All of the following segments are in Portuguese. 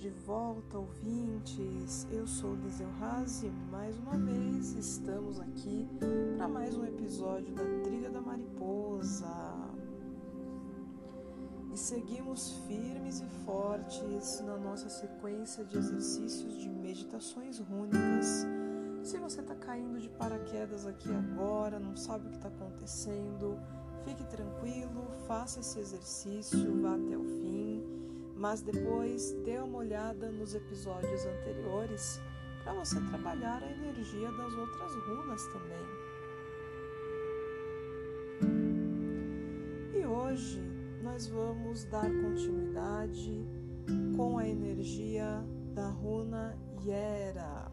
De volta, ouvintes. Eu sou Liseu Haas e mais uma vez estamos aqui para mais um episódio da Trilha da Mariposa. E seguimos firmes e fortes na nossa sequência de exercícios de meditações rúnicas. Se você está caindo de paraquedas aqui agora, não sabe o que está acontecendo, fique tranquilo, faça esse exercício, vá até o fim mas depois dê uma olhada nos episódios anteriores para você trabalhar a energia das outras runas também. E hoje nós vamos dar continuidade com a energia da runa Yera.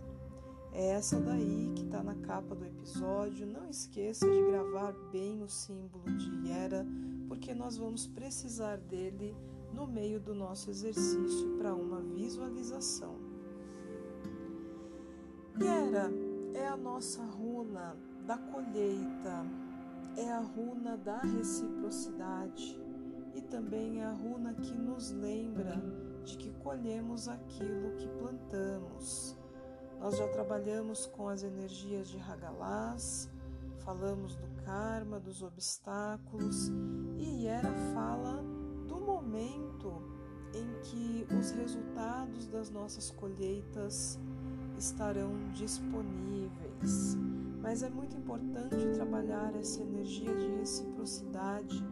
É essa daí que está na capa do episódio. Não esqueça de gravar bem o símbolo de Yera, porque nós vamos precisar dele no meio do nosso exercício para uma visualização. Yera é a nossa runa da colheita, é a runa da reciprocidade e também é a runa que nos lembra de que colhemos aquilo que plantamos. Nós já trabalhamos com as energias de Hagalaz, falamos do karma, dos obstáculos, e Yera fala momento em que os resultados das nossas colheitas estarão disponíveis. Mas é muito importante trabalhar essa energia de reciprocidade,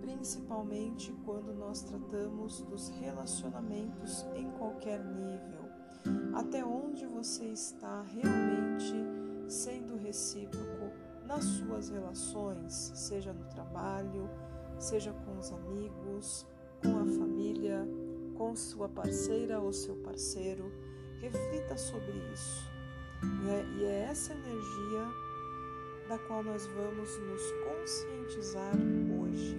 principalmente quando nós tratamos dos relacionamentos em qualquer nível. Até onde você está realmente sendo recíproco nas suas relações, seja no trabalho, seja com os amigos, com a família, com sua parceira ou seu parceiro. Reflita sobre isso. E é, e é essa energia da qual nós vamos nos conscientizar hoje.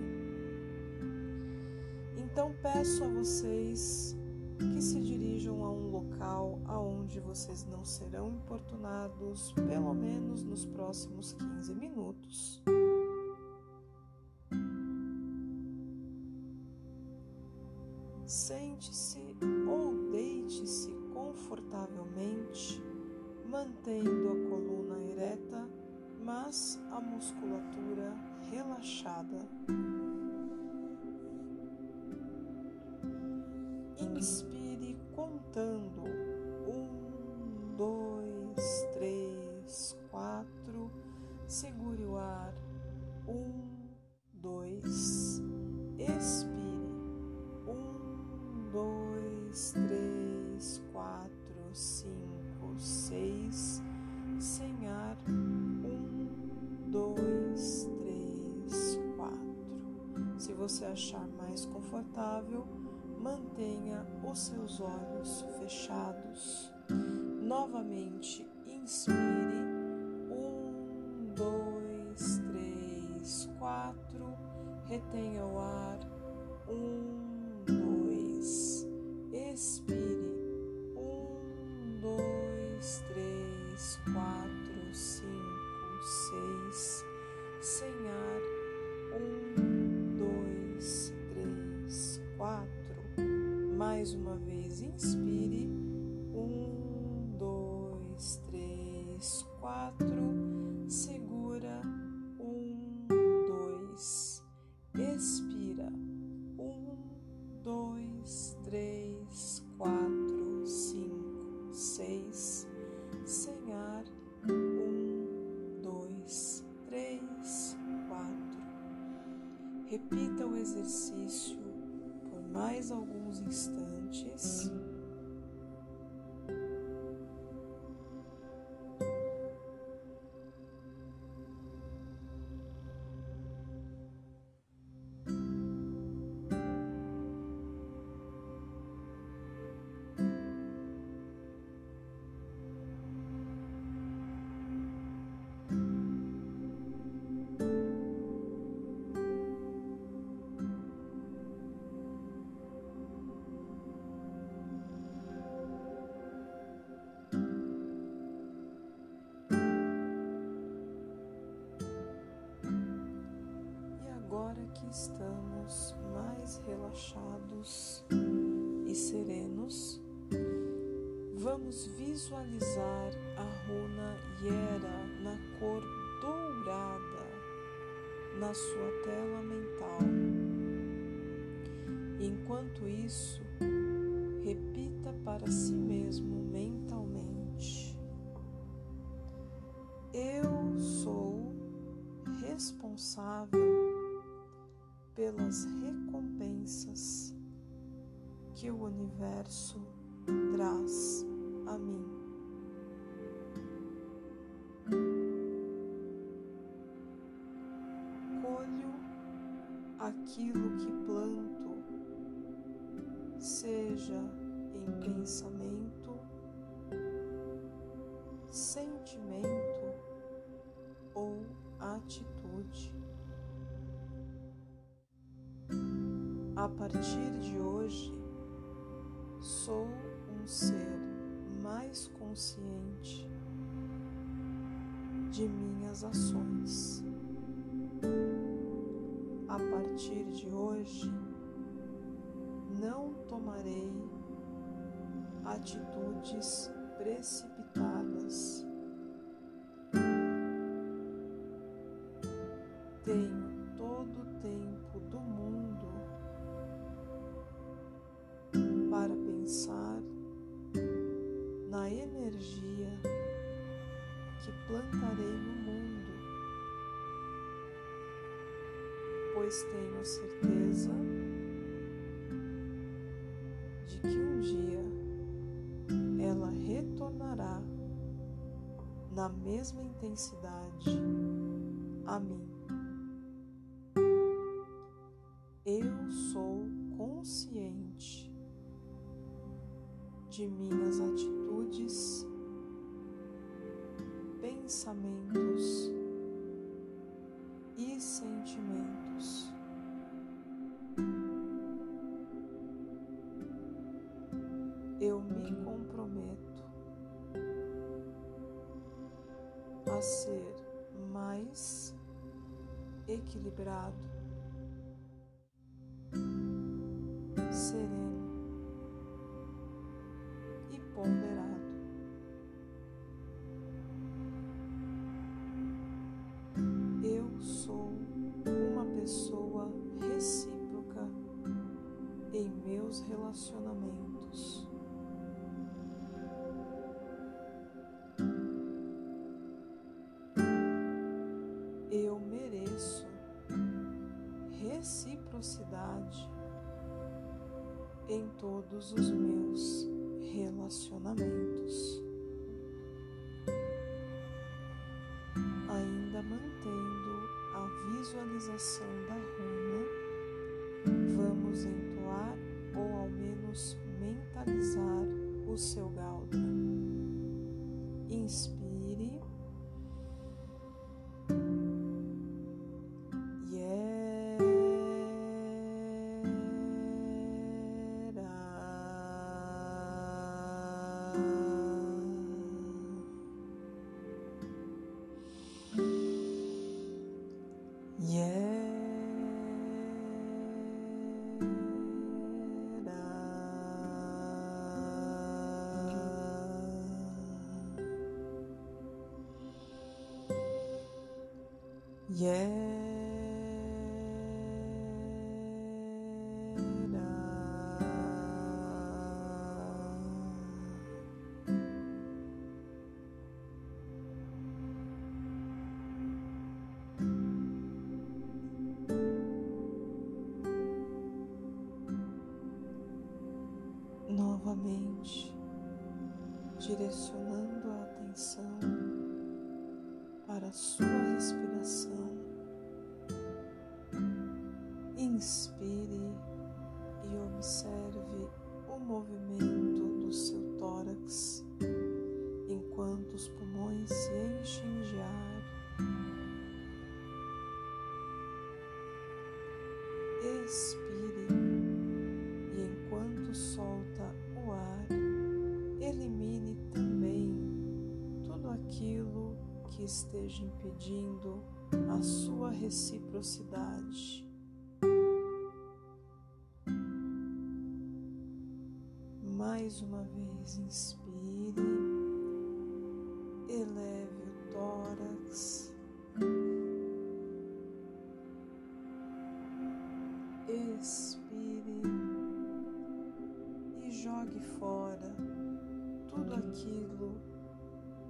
Então peço a vocês que se dirijam a um local aonde vocês não serão importunados, pelo menos nos próximos 15 minutos. Mantendo a coluna ereta, mas a musculatura relaxada. Inspire contando um, dois, três, quatro. Segure o ar. Um, dois. Expire dois, três, quatro, cinco, seis, sem ar, um, dois, três, quatro. Se você achar mais confortável, mantenha os seus olhos fechados. Novamente, inspire, um, dois, três, quatro, retenha o ar, um, Respire. Um, estamos mais relaxados e serenos, Vamos visualizar a runa Yera na cor dourada na sua tela mental. Enquanto isso, repita para si mesmo mentalmente: Eu sou responsável pelas recompensas que o universo traz a mim. Colho aquilo que planto, seja em pensamento, sentimento A partir de hoje, sou um ser mais consciente de minhas ações. A partir de hoje, não tomarei atitudes precipitadas. Energia que plantarei no mundo, pois tenho certeza de que um dia ela retornará na mesma intensidade a mim. Eu sou consciente de minhas atitudes, pensamentos e sentimentos. Eu me comprometo a ser mais equilibrado, Eu mereço reciprocidade em todos os meus relacionamentos. Ainda mantendo a visualização da runa, vamos entoar ou ao menos mentalizar o seu Galdra. Inspire. Novamente, direcionando a atenção para a sua respiração. Expire e enquanto solta o ar, elimine também tudo aquilo que esteja impedindo a sua reciprocidade. Mais uma vez, inspire,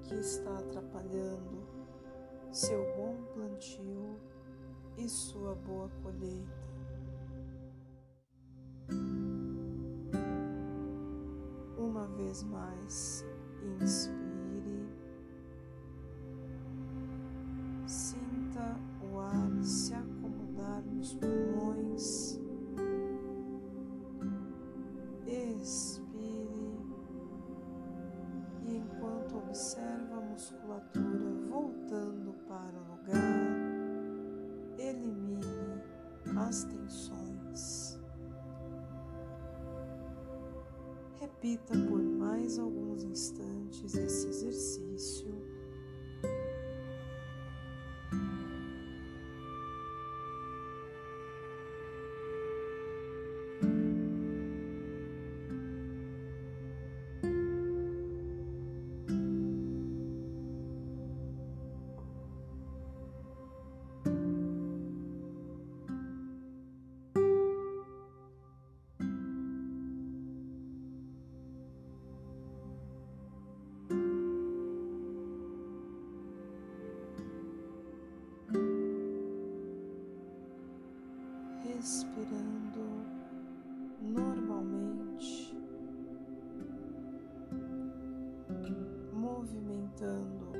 que está atrapalhando seu bom plantio e sua boa colheita. vez mais. Inspire. Repita por mais alguns instantes esse exercício. Movimentando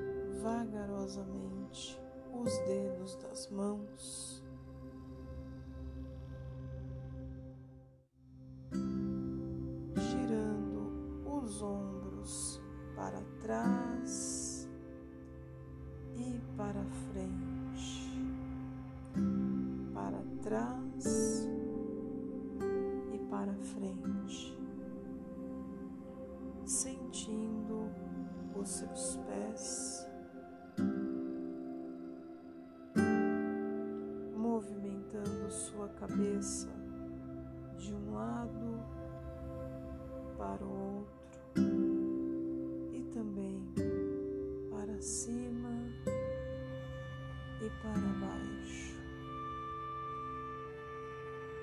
vagarosamente os dedos das mãos. Os seus pés, movimentando sua cabeça de um lado para o outro e também para cima e para baixo.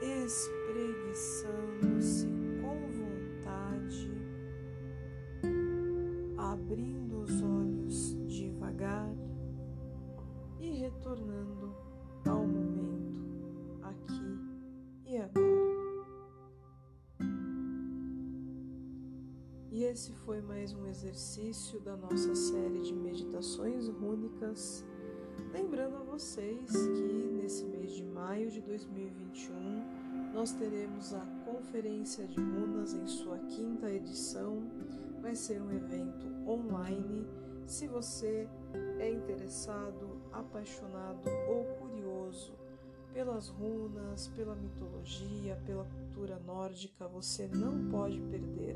Espreguiçando-se esse foi mais um exercício da nossa série de meditações rúnicas. Lembrando a vocês que nesse mês de maio de 2021 nós teremos a Conferência de Runas em sua quinta edição. Vai ser um evento online. Se você é interessado, apaixonado ou curioso pelas runas, pela mitologia, pela cultura nórdica, você não pode perder.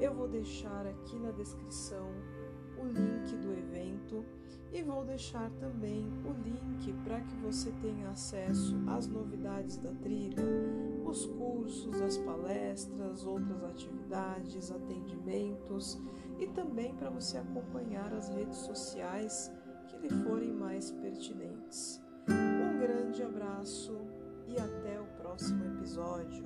Eu vou deixar aqui na descrição o link do evento e vou deixar também o link para que você tenha acesso às novidades da trilha, os cursos, as palestras, outras atividades, atendimentos e também para você acompanhar as redes sociais que lhe forem mais pertinentes. Um grande abraço e até o próximo episódio.